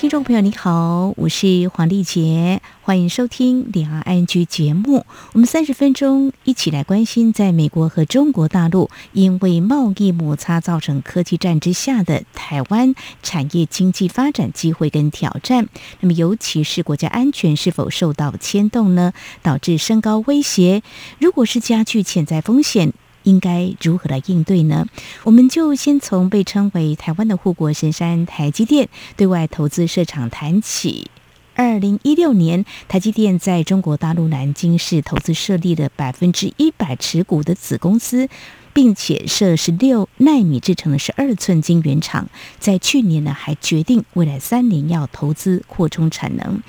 听众朋友，你好，我是黄丽杰，欢迎收听两岸 ING 节目。我们三十分钟一起来关心，在美国和中国大陆因为贸易摩擦造成科技战之下的台湾产业经济发展机会跟挑战。那么，尤其是国家安全是否受到牵动呢？导致升高威胁，如果是加剧潜在风险。应该如何来应对呢？我们就先从被称为台湾的护国神山台积电对外投资设厂谈起。二零一六年，台积电在中国大陆南京市投资设立了百分之一百持股的子公司，并且设十六纳米制程的十二寸晶圆厂。在去年呢，还决定未来三年要投资扩充产能。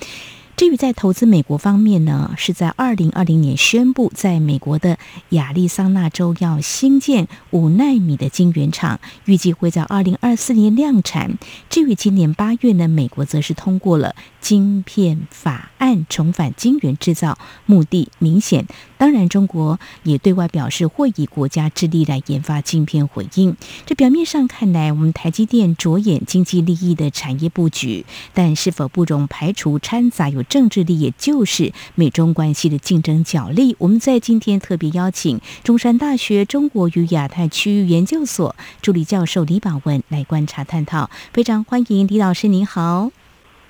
至于在投资美国方面呢，是在二零二零年宣布，在美国的亚利桑那州要新建五纳米的晶圆厂，预计会在二零二四年量产。至于今年八月呢，美国则是通过了晶片法案，重返晶圆制造，目的明显。当然，中国也对外表示会以国家之力来研发晶片回应。这表面上看来，我们台积电着眼经济利益的产业布局，但是否不容排除掺杂有政治力，也就是美中关系的竞争角力。我们在今天特别邀请中山大学中国与亚太区域研究所助理教授李宝文来观察探讨。非常欢迎李老师，您好。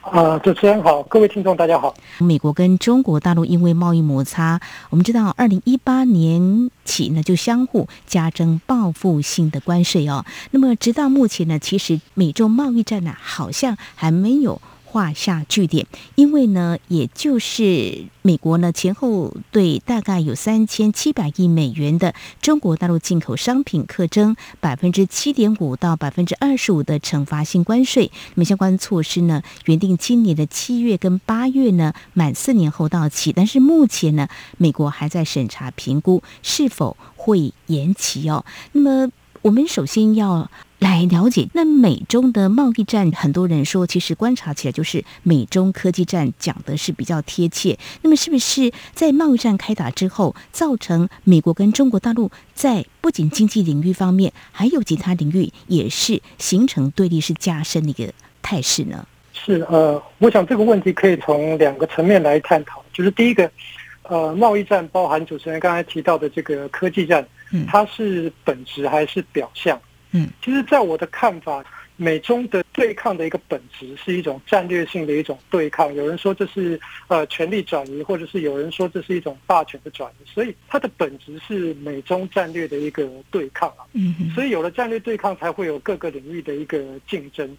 啊，主持人好，各位听众大家好。美国跟中国大陆因为贸易摩擦，我们知道二零一八年起呢就相互加征报复性的关税哦。那么直到目前呢，其实美中贸易战呢好像还没有。画下句点，因为呢，也就是美国呢前后对大概有三千七百亿美元的中国大陆进口商品课征百分之七点五到百分之二十五的惩罚性关税。那么相关措施呢，原定今年的七月跟八月呢满四年后到期，但是目前呢，美国还在审查评估是否会延期哦。那么我们首先要。来了解那美中的贸易战，很多人说，其实观察起来就是美中科技战，讲的是比较贴切。那么，是不是在贸易战开打之后，造成美国跟中国大陆在不仅经济领域方面，还有其他领域也是形成对立，是加深的一个态势呢？是呃，我想这个问题可以从两个层面来探讨，就是第一个，呃，贸易战包含主持人刚才提到的这个科技战，嗯，它是本质还是表象？嗯，其实，在我的看法，美中的对抗的一个本质是一种战略性的一种对抗。有人说这是呃权力转移，或者是有人说这是一种霸权的转移。所以，它的本质是美中战略的一个对抗啊。嗯，所以有了战略对抗，才会有各个领域的一个竞争。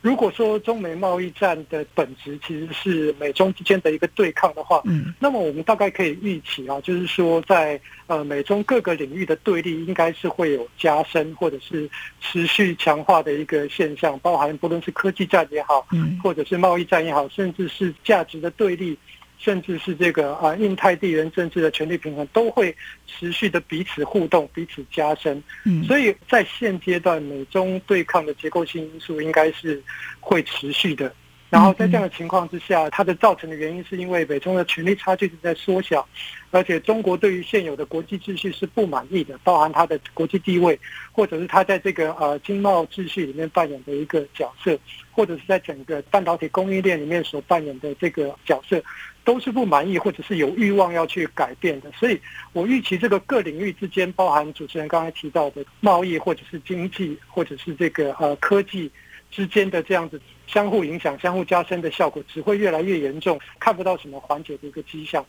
如果说中美贸易战的本质其实是美中之间的一个对抗的话，嗯，那么我们大概可以预期啊，就是说在呃美中各个领域的对立应该是会有加深或者是持续强化的一个现象，包含不论是科技战也好，嗯，或者是贸易战也好，甚至是价值的对立。甚至是这个啊，印太地缘政治的权力平衡都会持续的彼此互动、彼此加深。嗯，所以在现阶段，美中对抗的结构性因素应该是会持续的。然后在这样的情况之下，它的造成的原因是因为美中的权力差距是在缩小，而且中国对于现有的国际秩序是不满意的，包含它的国际地位，或者是它在这个呃经贸秩序里面扮演的一个角色，或者是在整个半导体供应链里面所扮演的这个角色，都是不满意或者是有欲望要去改变的。所以我预期这个各领域之间，包含主持人刚才提到的贸易，或者是经济，或者是这个呃科技。之间的这样子相互影响、相互加深的效果，只会越来越严重，看不到什么缓解的一个迹象。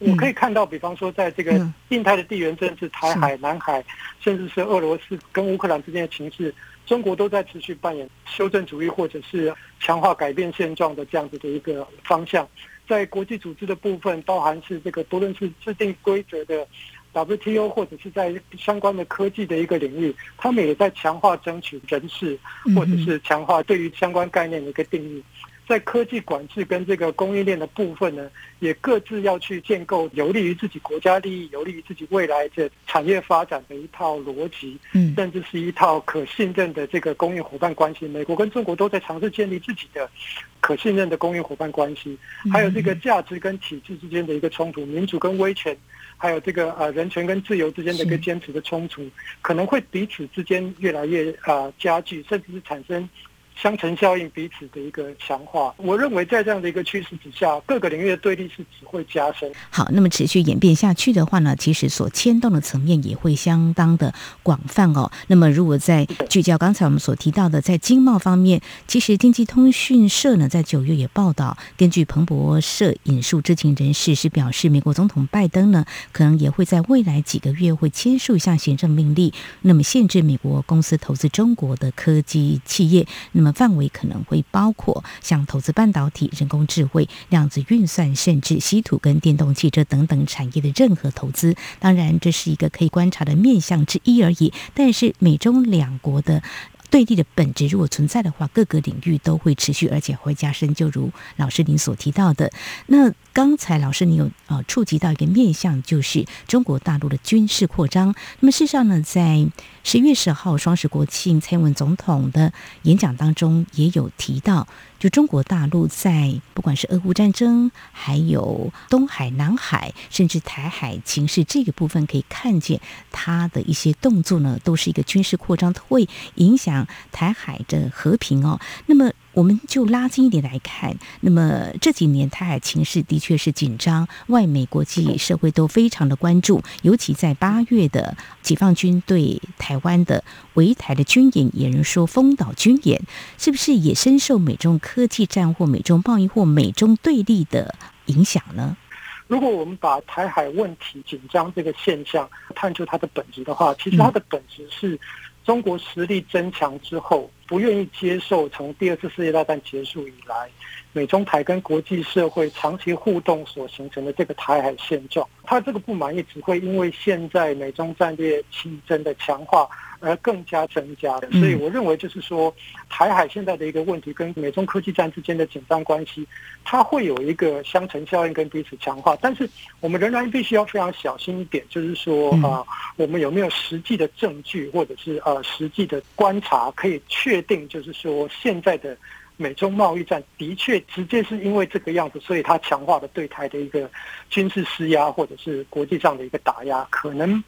我可以看到，比方说，在这个印太的地缘政治、台海、南海，甚至是俄罗斯跟乌克兰之间的情势，中国都在持续扮演修正主义或者是强化改变现状的这样子的一个方向。在国际组织的部分，包含是这个不论是制定规则的。WTO 或者是在相关的科技的一个领域，他们也在强化争取人事，或者是强化对于相关概念的一个定义。在科技管制跟这个供应链的部分呢，也各自要去建构有利于自己国家利益、有利于自己未来的产业发展的一套逻辑，嗯，甚至是一套可信任的这个供应伙伴关系。美国跟中国都在尝试建立自己的可信任的供应伙伴关系，还有这个价值跟体制之间的一个冲突，民主跟威权，还有这个呃人权跟自由之间的一个坚持的冲突，可能会彼此之间越来越啊加剧，甚至是产生。相乘效应，彼此的一个强化。我认为，在这样的一个趋势之下，各个领域的对立是只会加深。好，那么持续演变下去的话呢，其实所牵动的层面也会相当的广泛哦。那么，如果在聚焦刚才我们所提到的，在经贸方面，其实经济通讯社呢在九月也报道，根据彭博社引述知情人士是表示，美国总统拜登呢可能也会在未来几个月会签署一项行政命令，那么限制美国公司投资中国的科技企业。那么范围可能会包括像投资半导体、人工智慧、量子运算，甚至稀土跟电动汽车等等产业的任何投资。当然，这是一个可以观察的面向之一而已。但是，美中两国的对立的本质如果存在的话，各个领域都会持续，而且会加深。就如老师您所提到的，那刚才老师您有呃触及到一个面向，就是中国大陆的军事扩张。那么事实上呢，在十月十号双十国庆，蔡英文总统的演讲当中也有提到。就中国大陆在不管是俄乌战争，还有东海、南海，甚至台海情势这个部分，可以看见它的一些动作呢，都是一个军事扩张，会影响台海的和平哦。那么。我们就拉近一点来看，那么这几年台海情势的确是紧张，外美国际社会都非常的关注，尤其在八月的解放军对台湾的围台的军演，有人说封岛军演，是不是也深受美中科技战或美中贸易或美中对立的影响呢？如果我们把台海问题紧张这个现象探究它的本质的话，其实它的本质是中国实力增强之后。不愿意接受从第二次世界大战结束以来，美中台跟国际社会长期互动所形成的这个台海现状，他这个不满意只会因为现在美中战略竞争的强化而更加增加的。所以我认为就是说，台海现在的一个问题跟美中科技战之间的紧张关系，它会有一个相乘效应跟彼此强化。但是我们仍然必须要非常小心一点，就是说啊，我们有没有实际的证据或者是呃实际的观察可以确。确定就是说，现在的美中贸易战的确直接是因为这个样子，所以它强化了对台的一个军事施压，或者是国际上的一个打压，可能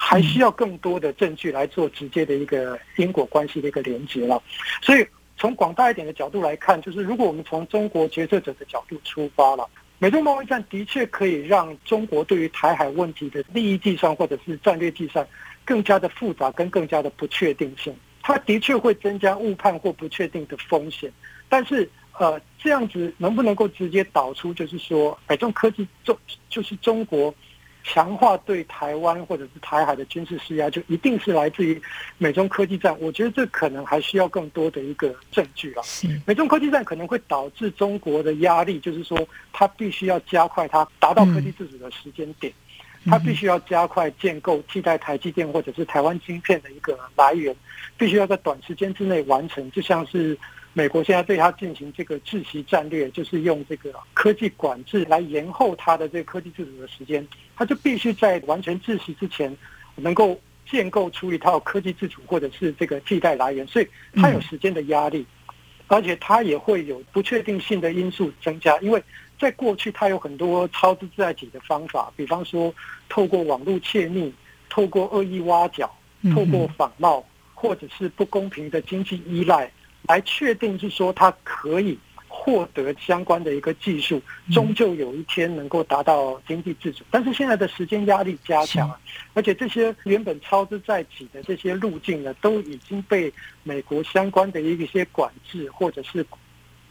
还需要更多的证据来做直接的一个因果关系的一个连接了。所以，从广大一点的角度来看，就是如果我们从中国决策者的角度出发了，美中贸易战的确可以让中国对于台海问题的利益计算或者是战略计算更加的复杂，跟更加的不确定性。它的确会增加误判或不确定的风险，但是呃，这样子能不能够直接导出，就是说，美中科技中就是中国强化对台湾或者是台海的军事施压，就一定是来自于美中科技战？我觉得这可能还需要更多的一个证据了。美中科技战可能会导致中国的压力，就是说，它必须要加快它达到科技自主的时间点。它必须要加快建构替代台积电或者是台湾晶片的一个来源，必须要在短时间之内完成。就像是美国现在对它进行这个窒息战略，就是用这个科技管制来延后它的这个科技自主的时间，它就必须在完全窒息之前，能够建构出一套科技自主或者是这个替代来源。所以它有时间的压力，而且它也会有不确定性的因素增加，因为。在过去，它有很多操之在己的方法，比方说透过网络窃密、透过恶意挖角、透过仿冒，或者是不公平的经济依赖，来确定是说它可以获得相关的一个技术，终究有一天能够达到经济自主。但是现在的时间压力加强了，而且这些原本操之在己的这些路径呢，都已经被美国相关的一些管制，或者是。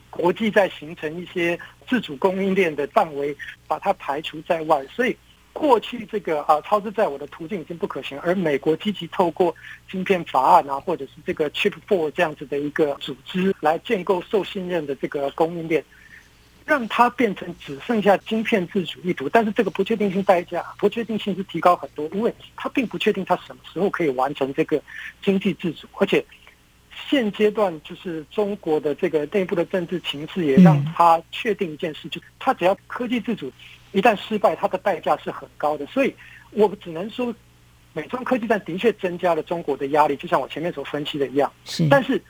国际在形成一些自主供应链的范围，把它排除在外，所以过去这个啊操之在我的途径已经不可行，而美国积极透过晶片法案啊，或者是这个 Chip Four 这样子的一个组织来建构受信任的这个供应链，让它变成只剩下晶片自主一途，但是这个不确定性代价，不确定性是提高很多，因为它并不确定它什么时候可以完成这个经济自主，而且。现阶段就是中国的这个内部的政治情势，也让他确定一件事，就是他只要科技自主一旦失败，它的代价是很高的。所以我只能说，美中科技战的确增加了中国的压力，就像我前面所分析的一样。是，但是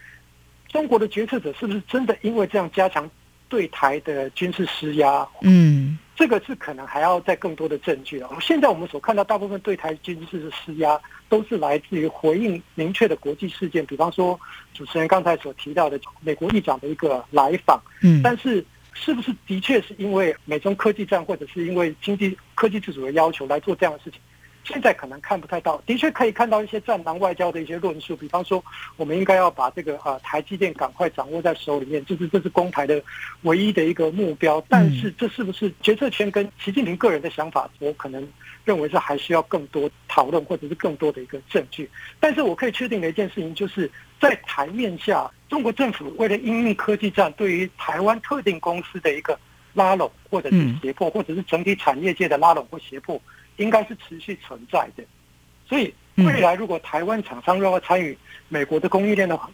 中国的决策者是不是真的因为这样加强对台的军事施压？嗯。这个是可能还要再更多的证据了。现在我们所看到大部分对台军事的施压，都是来自于回应明确的国际事件，比方说主持人刚才所提到的美国议长的一个来访。嗯，但是是不是的确是因为美中科技战，或者是因为经济科技自主的要求来做这样的事情？现在可能看不太到，的确可以看到一些战狼外交的一些论述，比方说，我们应该要把这个呃台积电赶快掌握在手里面，就是这是公台的唯一的一个目标。但是这是不是决策圈跟习近平个人的想法？我可能认为是还需要更多讨论，或者是更多的一个证据。但是我可以确定的一件事情，就是在台面下，中国政府为了因应科技战对于台湾特定公司的一个拉拢，或者是胁迫，或者是整体产业界的拉拢或胁迫。应该是持续存在的，所以未来如果台湾厂商要参与美国的供应链的话，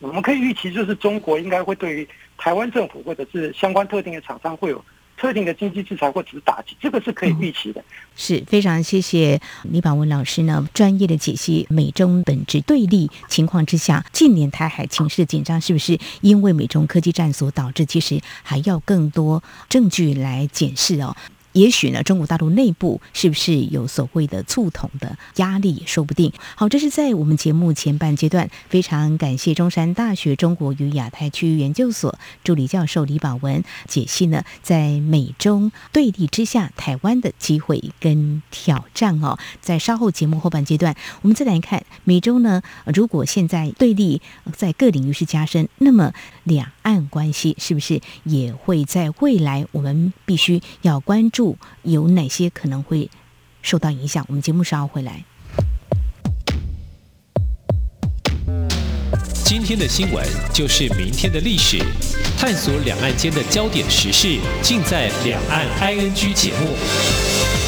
我们可以预期，就是中国应该会对于台湾政府或者是相关特定的厂商会有特定的经济制裁或者是打击，这个是可以预期的。是非常谢谢李宝文老师呢专业的解析，美中本质对立情况之下，近年台海情势的紧张是不是因为美中科技战所导致？其实还要更多证据来检视哦。也许呢，中国大陆内部是不是有所谓的促统的压力也说不定。好，这是在我们节目前半阶段，非常感谢中山大学中国与亚太区域研究所助理教授李宝文解析呢，在美中对立之下，台湾的机会跟挑战哦。在稍后节目后半阶段，我们再来看美中呢，如果现在对立在各领域是加深，那么两岸关系是不是也会在未来我们必须要关注？有哪些可能会受到影响？我们节目稍后回来。今天的新闻就是明天的历史，探索两岸间的焦点时事，尽在《两岸 ING》节目。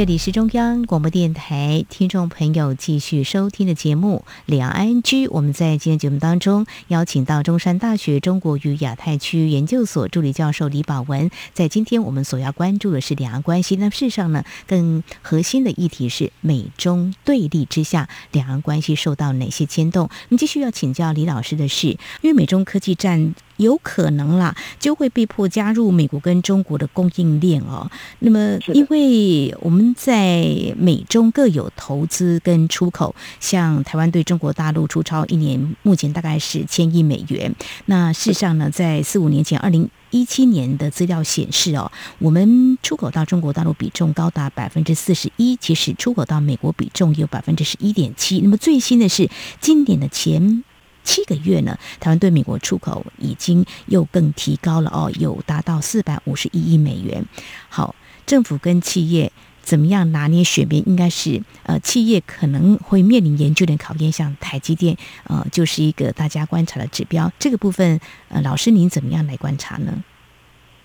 这里是中央广播电台听众朋友继续收听的节目《两岸居》。我们在今天节目当中邀请到中山大学中国与亚太区研究所助理教授李宝文。在今天我们所要关注的是两岸关系。那事实上呢，更核心的议题是美中对立之下，两岸关系受到哪些牵动？我们继续要请教李老师的是，因为美中科技战。有可能啦，就会被迫加入美国跟中国的供应链哦。那么，因为我们在美中各有投资跟出口，像台湾对中国大陆出超一年，目前大概是千亿美元。那事实上呢，在四五年前，二零一七年的资料显示哦，我们出口到中国大陆比重高达百分之四十一，其实出口到美国比重有百分之十一点七。那么最新的是今年的前。七个月呢，台湾对美国出口已经又更提高了哦，有达到四百五十一亿美元。好，政府跟企业怎么样拿捏选民？应该是呃，企业可能会面临严峻的考验，像台积电呃，就是一个大家观察的指标。这个部分呃，老师您怎么样来观察呢？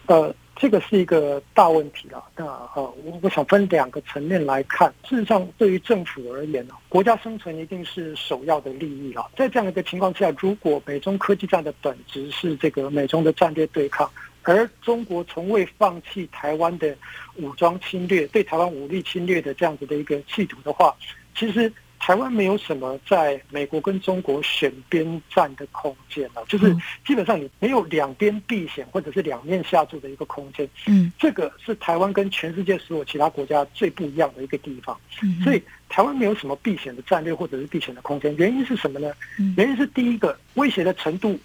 呃。这个是一个大问题了。那呃，我我想分两个层面来看。事实上，对于政府而言呢，国家生存一定是首要的利益了。在这样一个情况之下，如果美中科技战的本质是这个美中的战略对抗，而中国从未放弃台湾的武装侵略、对台湾武力侵略的这样子的一个企图的话，其实。台湾没有什么在美国跟中国选边站的空间了，就是基本上你没有两边避险或者是两面下注的一个空间。嗯，这个是台湾跟全世界所有其他国家最不一样的一个地方。嗯所以台湾没有什么避险的战略或者是避险的空间。原因是什么呢？原因是第一个威胁的程度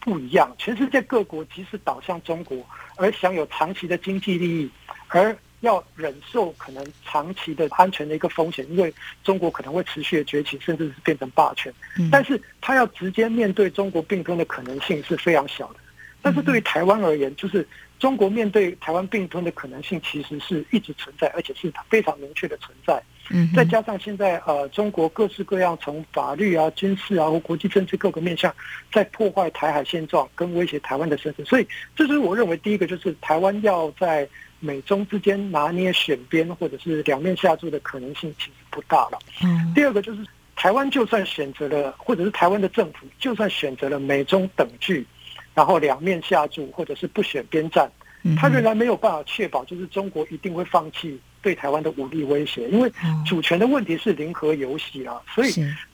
不一样，全世界各国即使倒向中国而享有长期的经济利益，而要忍受可能长期的安全的一个风险，因为中国可能会持续的崛起，甚至是变成霸权。但是，他要直接面对中国并吞的可能性是非常小的。但是对于台湾而言，就是中国面对台湾并吞的可能性其实是一直存在，而且是非常明确的存在。嗯再加上现在呃，中国各式各样从法律啊、军事啊或国际政治各个面向，在破坏台海现状跟威胁台湾的生存。所以，这是我认为第一个，就是台湾要在。美中之间拿捏选边或者是两面下注的可能性其实不大了。嗯。第二个就是台湾就算选择了，或者是台湾的政府就算选择了美中等距，然后两面下注，或者是不选边站，他仍然没有办法确保，就是中国一定会放弃对台湾的武力威胁，因为主权的问题是零和游戏啊，所以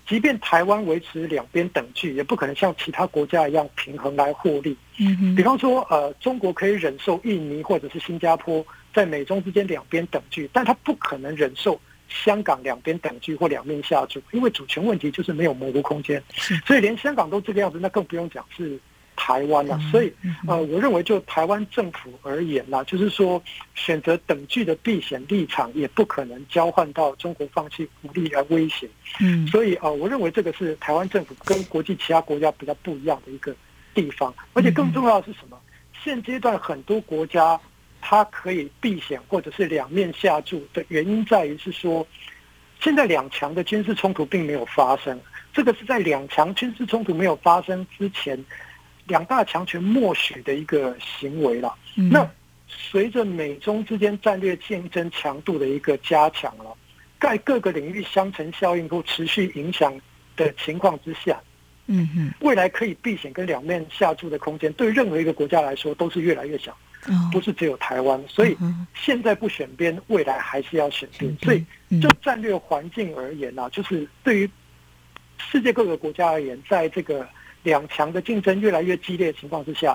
即便台湾维持两边等距，也不可能像其他国家一样平衡来获利。嗯，比方说，呃，中国可以忍受印尼或者是新加坡在美中之间两边等距，但他不可能忍受香港两边等距或两面下注，因为主权问题就是没有模糊空间。所以连香港都这个样子，那更不用讲是。台湾了，所以呃，我认为就台湾政府而言啦，就是说选择等距的避险立场，也不可能交换到中国放弃武力来威胁。嗯，所以呃，我认为这个是台湾政府跟国际其他国家比较不一样的一个地方。而且更重要的是什么？现阶段很多国家它可以避险或者是两面下注的原因在于是说，现在两强的军事冲突并没有发生。这个是在两强军事冲突没有发生之前。两大强权默许的一个行为了。那随着美中之间战略竞争强度的一个加强了，在各个领域相乘效应都持续影响的情况之下，嗯哼，未来可以避险跟两面下注的空间，对任何一个国家来说都是越来越小，不是只有台湾。所以现在不选边，未来还是要选边。所以就战略环境而言呢，就是对于世界各个国家而言，在这个。两强的竞争越来越激烈的情况之下，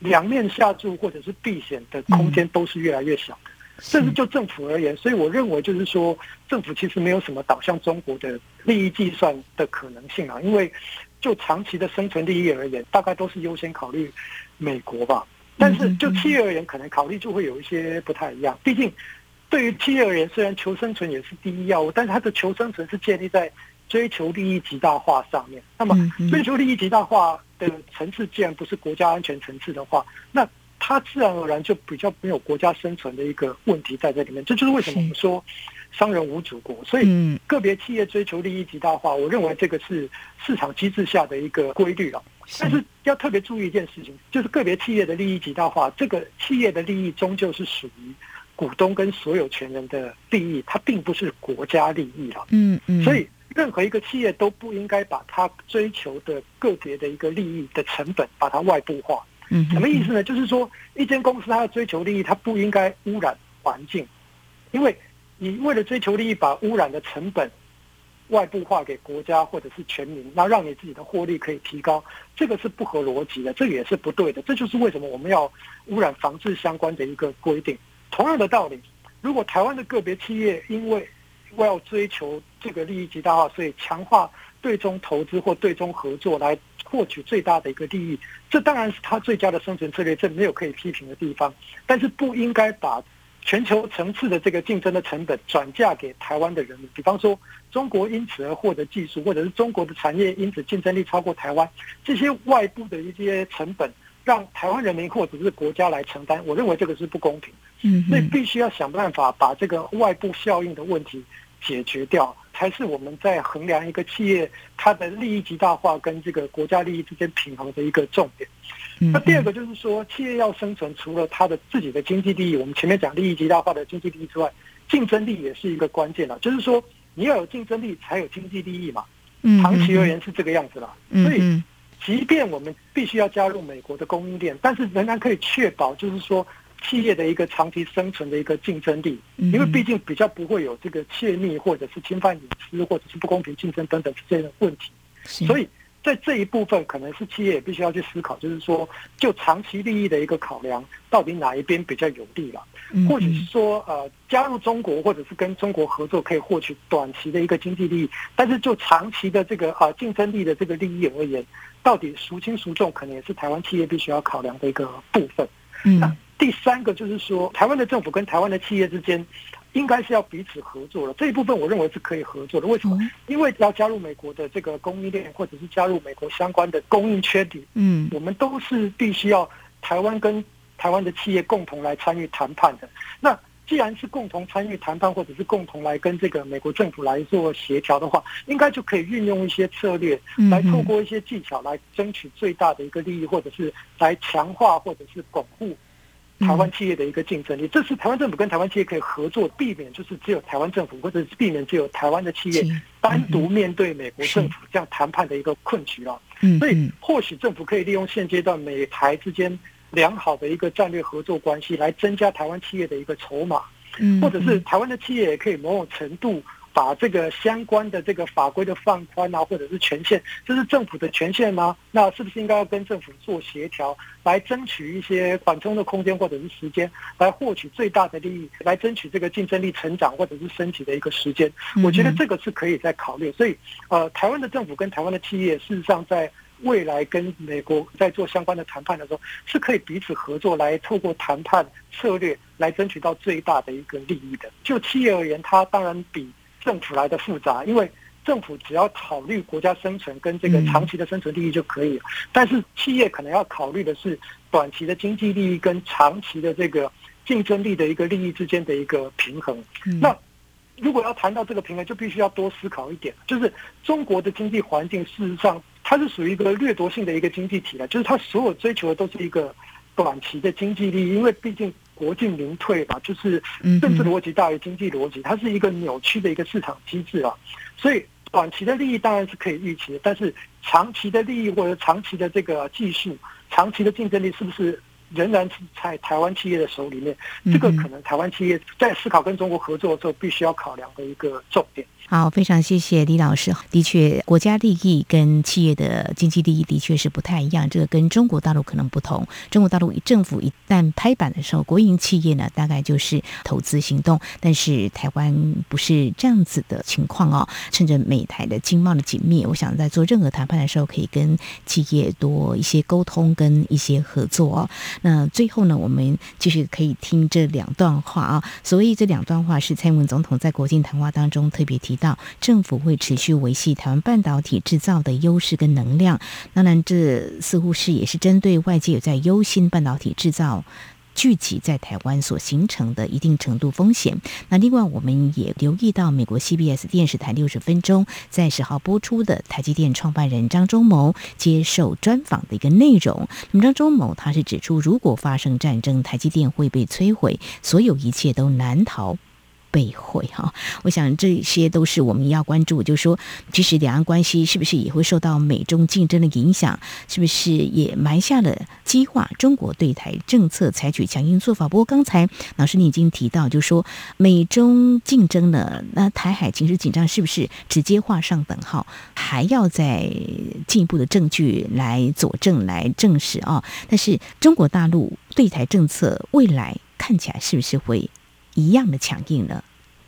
两面下注或者是避险的空间都是越来越小。甚至就政府而言，所以我认为就是说，政府其实没有什么导向中国的利益计算的可能性啊。因为就长期的生存利益而言，大概都是优先考虑美国吧。但是就企业而言，可能考虑就会有一些不太一样。毕竟对于企业而言，虽然求生存也是第一要务，但是它的求生存是建立在。追求利益极大化上面，那么追求利益极大化的层次，既然不是国家安全层次的话，那它自然而然就比较没有国家生存的一个问题在这里面。这就是为什么我们说商人无祖国。所以个别企业追求利益极大化，我认为这个是市场机制下的一个规律了。但是要特别注意一件事情，就是个别企业的利益极大化，这个企业的利益终究是属于股东跟所有权人的利益，它并不是国家利益了。嗯嗯，所以。任何一个企业都不应该把它追求的个别的一个利益的成本把它外部化。嗯，什么意思呢？就是说，一间公司它要追求利益，它不应该污染环境，因为你为了追求利益，把污染的成本外部化给国家或者是全民，那让你自己的获利可以提高，这个是不合逻辑的，这个也是不对的。这就是为什么我们要污染防治相关的一个规定。同样的道理，如果台湾的个别企业因为为要追求这个利益极大化，所以强化对中投资或对中合作来获取最大的一个利益，这当然是他最佳的生存策略，这没有可以批评的地方。但是不应该把全球层次的这个竞争的成本转嫁给台湾的人民。比方说，中国因此而获得技术，或者是中国的产业因此竞争力超过台湾，这些外部的一些成本，让台湾人民或者是国家来承担，我认为这个是不公平。嗯，所以必须要想办法把这个外部效应的问题解决掉，才是我们在衡量一个企业它的利益极大化跟这个国家利益之间平衡的一个重点。那第二个就是说，企业要生存，除了它的自己的经济利益，我们前面讲利益极大化的经济利益之外，竞争力也是一个关键了。就是说，你要有竞争力，才有经济利益嘛。长期而言是这个样子了。所以，即便我们必须要加入美国的供应链，但是仍然可以确保，就是说。企业的一个长期生存的一个竞争力，因为毕竟比较不会有这个窃密或者是侵犯隐私或者是不公平竞争等等这些的问题，所以在这一部分可能是企业也必须要去思考，就是说就长期利益的一个考量，到底哪一边比较有利了？或者是说呃加入中国或者是跟中国合作可以获取短期的一个经济利益，但是就长期的这个啊竞争力的这个利益而言，到底孰轻孰重，可能也是台湾企业必须要考量的一个部分。嗯。第三个就是说，台湾的政府跟台湾的企业之间，应该是要彼此合作了。这一部分我认为是可以合作的。为什么？因为要加入美国的这个供应链，或者是加入美国相关的供应圈里，嗯，我们都是必须要台湾跟台湾的企业共同来参与谈判的。那既然是共同参与谈判，或者是共同来跟这个美国政府来做协调的话，应该就可以运用一些策略，来透过一些技巧来争取最大的一个利益，或者是来强化或者是巩固。台湾企业的一个竞争力。这是台湾政府跟台湾企业可以合作，避免就是只有台湾政府或者是避免只有台湾的企业单独面对美国政府这样谈判的一个困局了。所以或许政府可以利用现阶段美台之间良好的一个战略合作关系，来增加台湾企业的一个筹码，或者是台湾的企业也可以某种程度。把这个相关的这个法规的放宽啊，或者是权限，这是政府的权限吗？那是不是应该要跟政府做协调，来争取一些缓冲的空间或者是时间，来获取最大的利益，来争取这个竞争力成长或者是升级的一个时间？我觉得这个是可以再考虑。所以，呃，台湾的政府跟台湾的企业，事实上在未来跟美国在做相关的谈判的时候，是可以彼此合作，来透过谈判策略来争取到最大的一个利益的。就企业而言，它当然比。政府来的复杂，因为政府只要考虑国家生存跟这个长期的生存利益就可以了。但是企业可能要考虑的是短期的经济利益跟长期的这个竞争力的一个利益之间的一个平衡。那如果要谈到这个平衡，就必须要多思考一点，就是中国的经济环境事实上它是属于一个掠夺性的一个经济体了，就是它所有追求的都是一个短期的经济利益，因为毕竟。国进民退吧，就是政治逻辑大于经济逻辑，它是一个扭曲的一个市场机制啊。所以短期的利益当然是可以预期的，但是长期的利益或者长期的这个技术、长期的竞争力，是不是仍然是在台湾企业的手里面？这个可能台湾企业在思考跟中国合作的时候，必须要考量的一个重点。好，非常谢谢李老师。的确，国家利益跟企业的经济利益的确是不太一样，这个跟中国大陆可能不同。中国大陆政府一旦拍板的时候，国营企业呢大概就是投资行动，但是台湾不是这样子的情况哦。趁着美台的经贸的紧密，我想在做任何谈判的时候，可以跟企业多一些沟通跟一些合作哦。那最后呢，我们继续可以听这两段话啊。所以这两段话是蔡英文总统在国庆谈话当中特别提。到政府会持续维系台湾半导体制造的优势跟能量，当然这似乎是也是针对外界有在忧心半导体制造聚集在台湾所形成的一定程度风险。那另外我们也留意到美国 CBS 电视台六十分钟在十号播出的台积电创办人张忠谋接受专访的一个内容。那么张忠谋他是指出，如果发生战争，台积电会被摧毁，所有一切都难逃。被毁哈，我想这些都是我们要关注。就是说，其实两岸关系是不是也会受到美中竞争的影响？是不是也埋下了激化中国对台政策采取强硬做法？不过刚才老师你已经提到，就是说美中竞争呢，那台海情势紧张，是不是直接画上等号？还要再进一步的证据来佐证、来证实啊？但是中国大陆对台政策未来看起来是不是会？一样的强硬呢？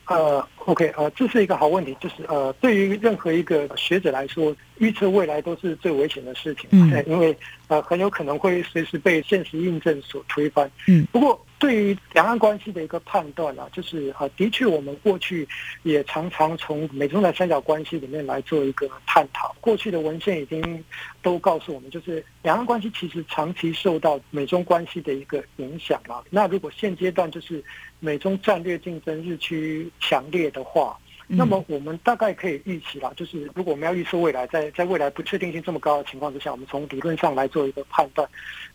呃，OK，呃，这是一个好问题，就是呃，对于任何一个学者来说，预测未来都是最危险的事情，嗯，因为呃，很有可能会随时被现实印证所推翻，嗯，不过。对于两岸关系的一个判断啊，就是啊，的确我们过去也常常从美中台三角关系里面来做一个探讨。过去的文献已经都告诉我们，就是两岸关系其实长期受到美中关系的一个影响啊。那如果现阶段就是美中战略竞争日趋强烈的话，那么我们大概可以预期啦，就是如果我们要预测未来，在在未来不确定性这么高的情况之下，我们从理论上来做一个判断。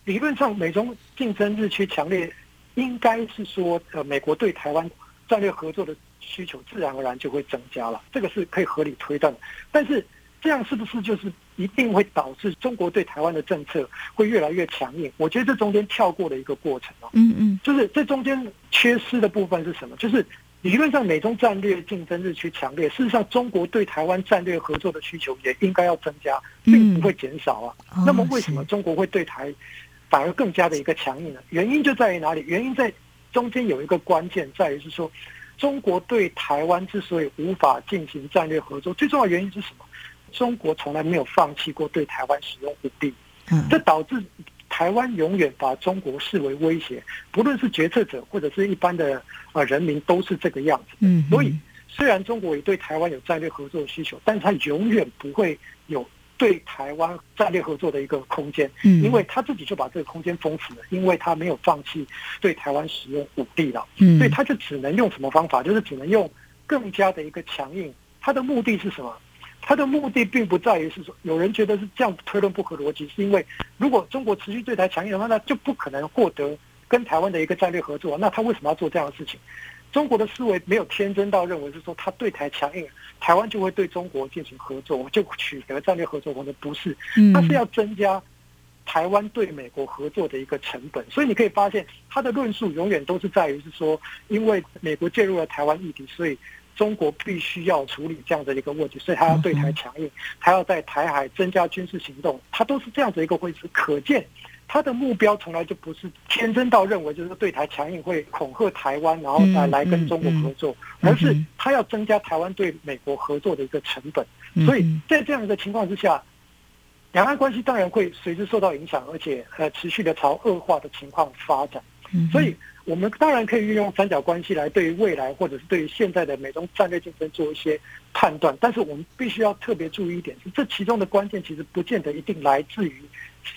理论上，美中竞争日趋强烈。应该是说，呃，美国对台湾战略合作的需求自然而然就会增加了，这个是可以合理推断的。但是，这样是不是就是一定会导致中国对台湾的政策会越来越强硬？我觉得这中间跳过的一个过程哦。嗯嗯，就是这中间缺失的部分是什么？就是理论上美中战略竞争日趋强烈，事实上中国对台湾战略合作的需求也应该要增加，并不会减少啊。那么为什么中国会对台？反而更加的一个强硬呢，原因就在于哪里？原因在中间有一个关键，在于是说，中国对台湾之所以无法进行战略合作，最重要的原因是什么？中国从来没有放弃过对台湾使用武力，这导致台湾永远把中国视为威胁，不论是决策者或者是一般的呃人民都是这个样子。嗯，所以虽然中国也对台湾有战略合作的需求，但是它永远不会有。对台湾战略合作的一个空间，嗯，因为他自己就把这个空间封死了，因为他没有放弃对台湾使用武力了，嗯，所以他就只能用什么方法，就是只能用更加的一个强硬。他的目的是什么？他的目的并不在于是说，有人觉得是这样推论不合逻辑，是因为如果中国持续对台强硬的话，那就不可能获得跟台湾的一个战略合作，那他为什么要做这样的事情？中国的思维没有天真到认为是说他对台强硬，台湾就会对中国进行合作，就取得战略合作，或者不是，他是要增加台湾对美国合作的一个成本。所以你可以发现，他的论述永远都是在于是说，因为美国介入了台湾议题，所以中国必须要处理这样的一个问题，所以他要对台强硬，他要在台海增加军事行动，他都是这样的一个位置，可见。他的目标从来就不是天真到认为就是对台强硬会恐吓台湾，然后来来跟中国合作，而是他要增加台湾对美国合作的一个成本。所以在这样的情况之下，两岸关系当然会随之受到影响，而且呃持续的朝恶化的情况发展。所以我们当然可以运用三角关系来对于未来或者是对于现在的美中战略竞争做一些判断，但是我们必须要特别注意一点是，这其中的关键其实不见得一定来自于。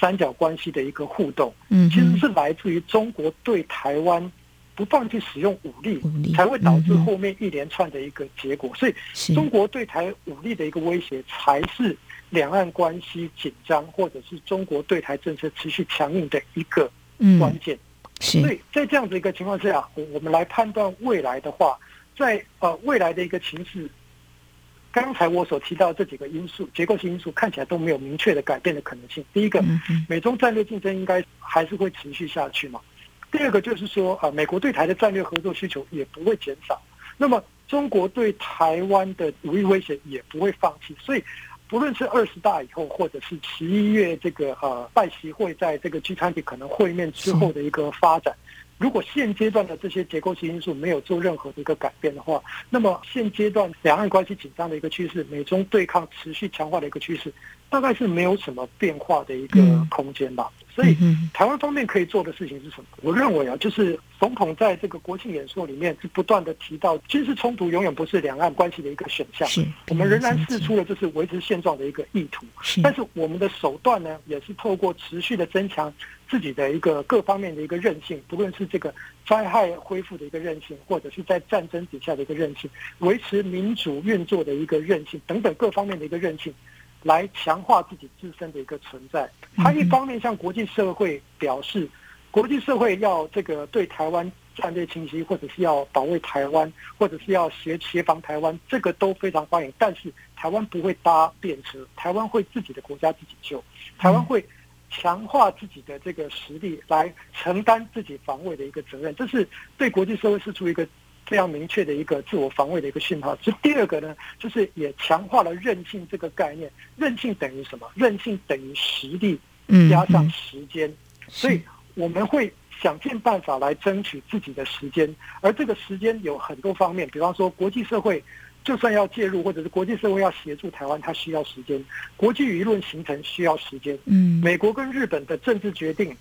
三角关系的一个互动，嗯，其实是来自于中国对台湾不放弃使用武力，才会导致后面一连串的一个结果。所以，中国对台武力的一个威胁，才是两岸关系紧张，或者是中国对台政策持续强硬的一个关键。所以在这样子一个情况之下，我我们来判断未来的话，在呃未来的一个情势。刚才我所提到这几个因素，结构性因素看起来都没有明确的改变的可能性。第一个，美中战略竞争应该还是会持续下去嘛。第二个就是说，啊，美国对台的战略合作需求也不会减少。那么，中国对台湾的武力威胁也不会放弃。所以，不论是二十大以后，或者是十一月这个呃拜习会在这个聚餐地可能会面之后的一个发展。如果现阶段的这些结构性因素没有做任何的一个改变的话，那么现阶段两岸关系紧张的一个趋势，美中对抗持续强化的一个趋势，大概是没有什么变化的一个空间吧。所以，台湾方面可以做的事情是什么？我认为啊，就是总统在这个国庆演说里面是不断的提到，军事冲突永远不是两岸关系的一个选项。我们仍然试出了就是维持现状的一个意图。但是我们的手段呢，也是透过持续的增强自己的一个各方面的一个韧性，不论是这个灾害恢复的一个韧性，或者是在战争底下的一个韧性，维持民主运作的一个韧性等等各方面的一个韧性。来强化自己自身的一个存在。他一方面向国际社会表示，国际社会要这个对台湾战略清晰，或者是要保卫台湾，或者是要协协防台湾，这个都非常欢迎。但是台湾不会搭便车，台湾会自己的国家自己救，台湾会强化自己的这个实力来承担自己防卫的一个责任。这是对国际社会是出一个。非常明确的一个自我防卫的一个讯号。这第二个呢，就是也强化了韧性这个概念。韧性等于什么？韧性等于实力加上时间。所以我们会想尽办法来争取自己的时间。而这个时间有很多方面，比方说国际社会就算要介入，或者是国际社会要协助台湾，它需要时间。国际舆论形成需要时间。嗯，美国跟日本的政治决定。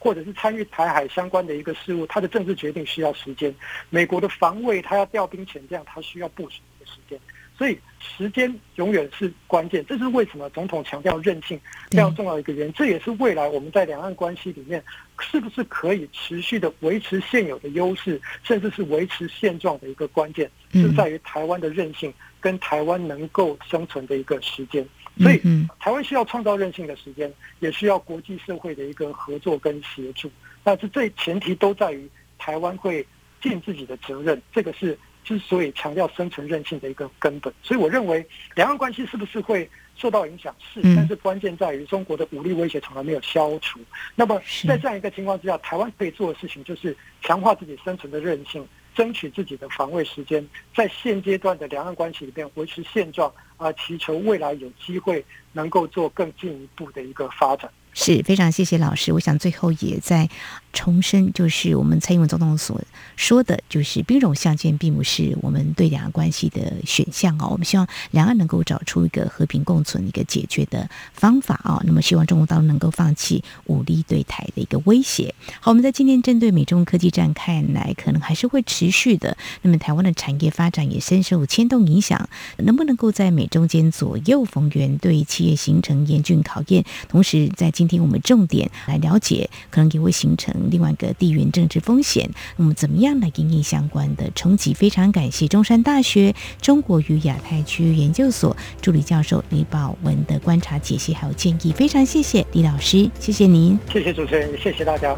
或者是参与台海相关的一个事务，它的政治决定需要时间。美国的防卫，它要调兵遣将，它需要部署的时间。所以时间永远是关键。这是为什么总统强调韧性非常重要的一个原因。这也是未来我们在两岸关系里面是不是可以持续的维持现有的优势，甚至是维持现状的一个关键，是在于台湾的韧性跟台湾能够生存的一个时间。所以，台湾需要创造韧性的时间，也需要国际社会的一个合作跟协助。但是，这前提都在于台湾会尽自己的责任。这个是之所以强调生存韧性的一个根本。所以，我认为两岸关系是不是会受到影响？是，但是关键在于中国的武力威胁从来没有消除。那么，在这样一个情况之下，台湾可以做的事情就是强化自己生存的韧性。争取自己的防卫时间，在现阶段的两岸关系里边维持现状，啊，祈求未来有机会能够做更进一步的一个发展。是非常谢谢老师，我想最后也在重申，就是我们蔡英文总统所说的，就是兵戎相见并不是我们对两岸关系的选项哦。我们希望两岸能够找出一个和平共存一个解决的方法啊。那么希望中国大陆能够放弃武力对台的一个威胁。好，我们在今天针对美中科技战看来，可能还是会持续的。那么台湾的产业发展也深受牵动影响，能不能够在美中间左右逢源，对企业形成严峻考验？同时在今天我们重点来了解，可能也会形成另外一个地缘政治风险。那么怎么样来因应相关的冲击？非常感谢中山大学中国与亚太区域研究所助理教授李宝文的观察解析还有建议。非常谢谢李老师，谢谢您，谢谢主持人，谢谢大家。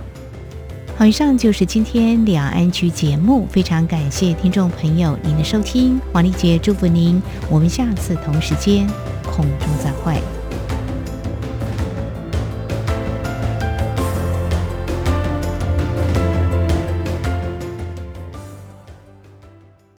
好，以上就是今天两岸 ING 节目，非常感谢听众朋友您的收听，王丽杰祝福您，我们下次同时间空中再会。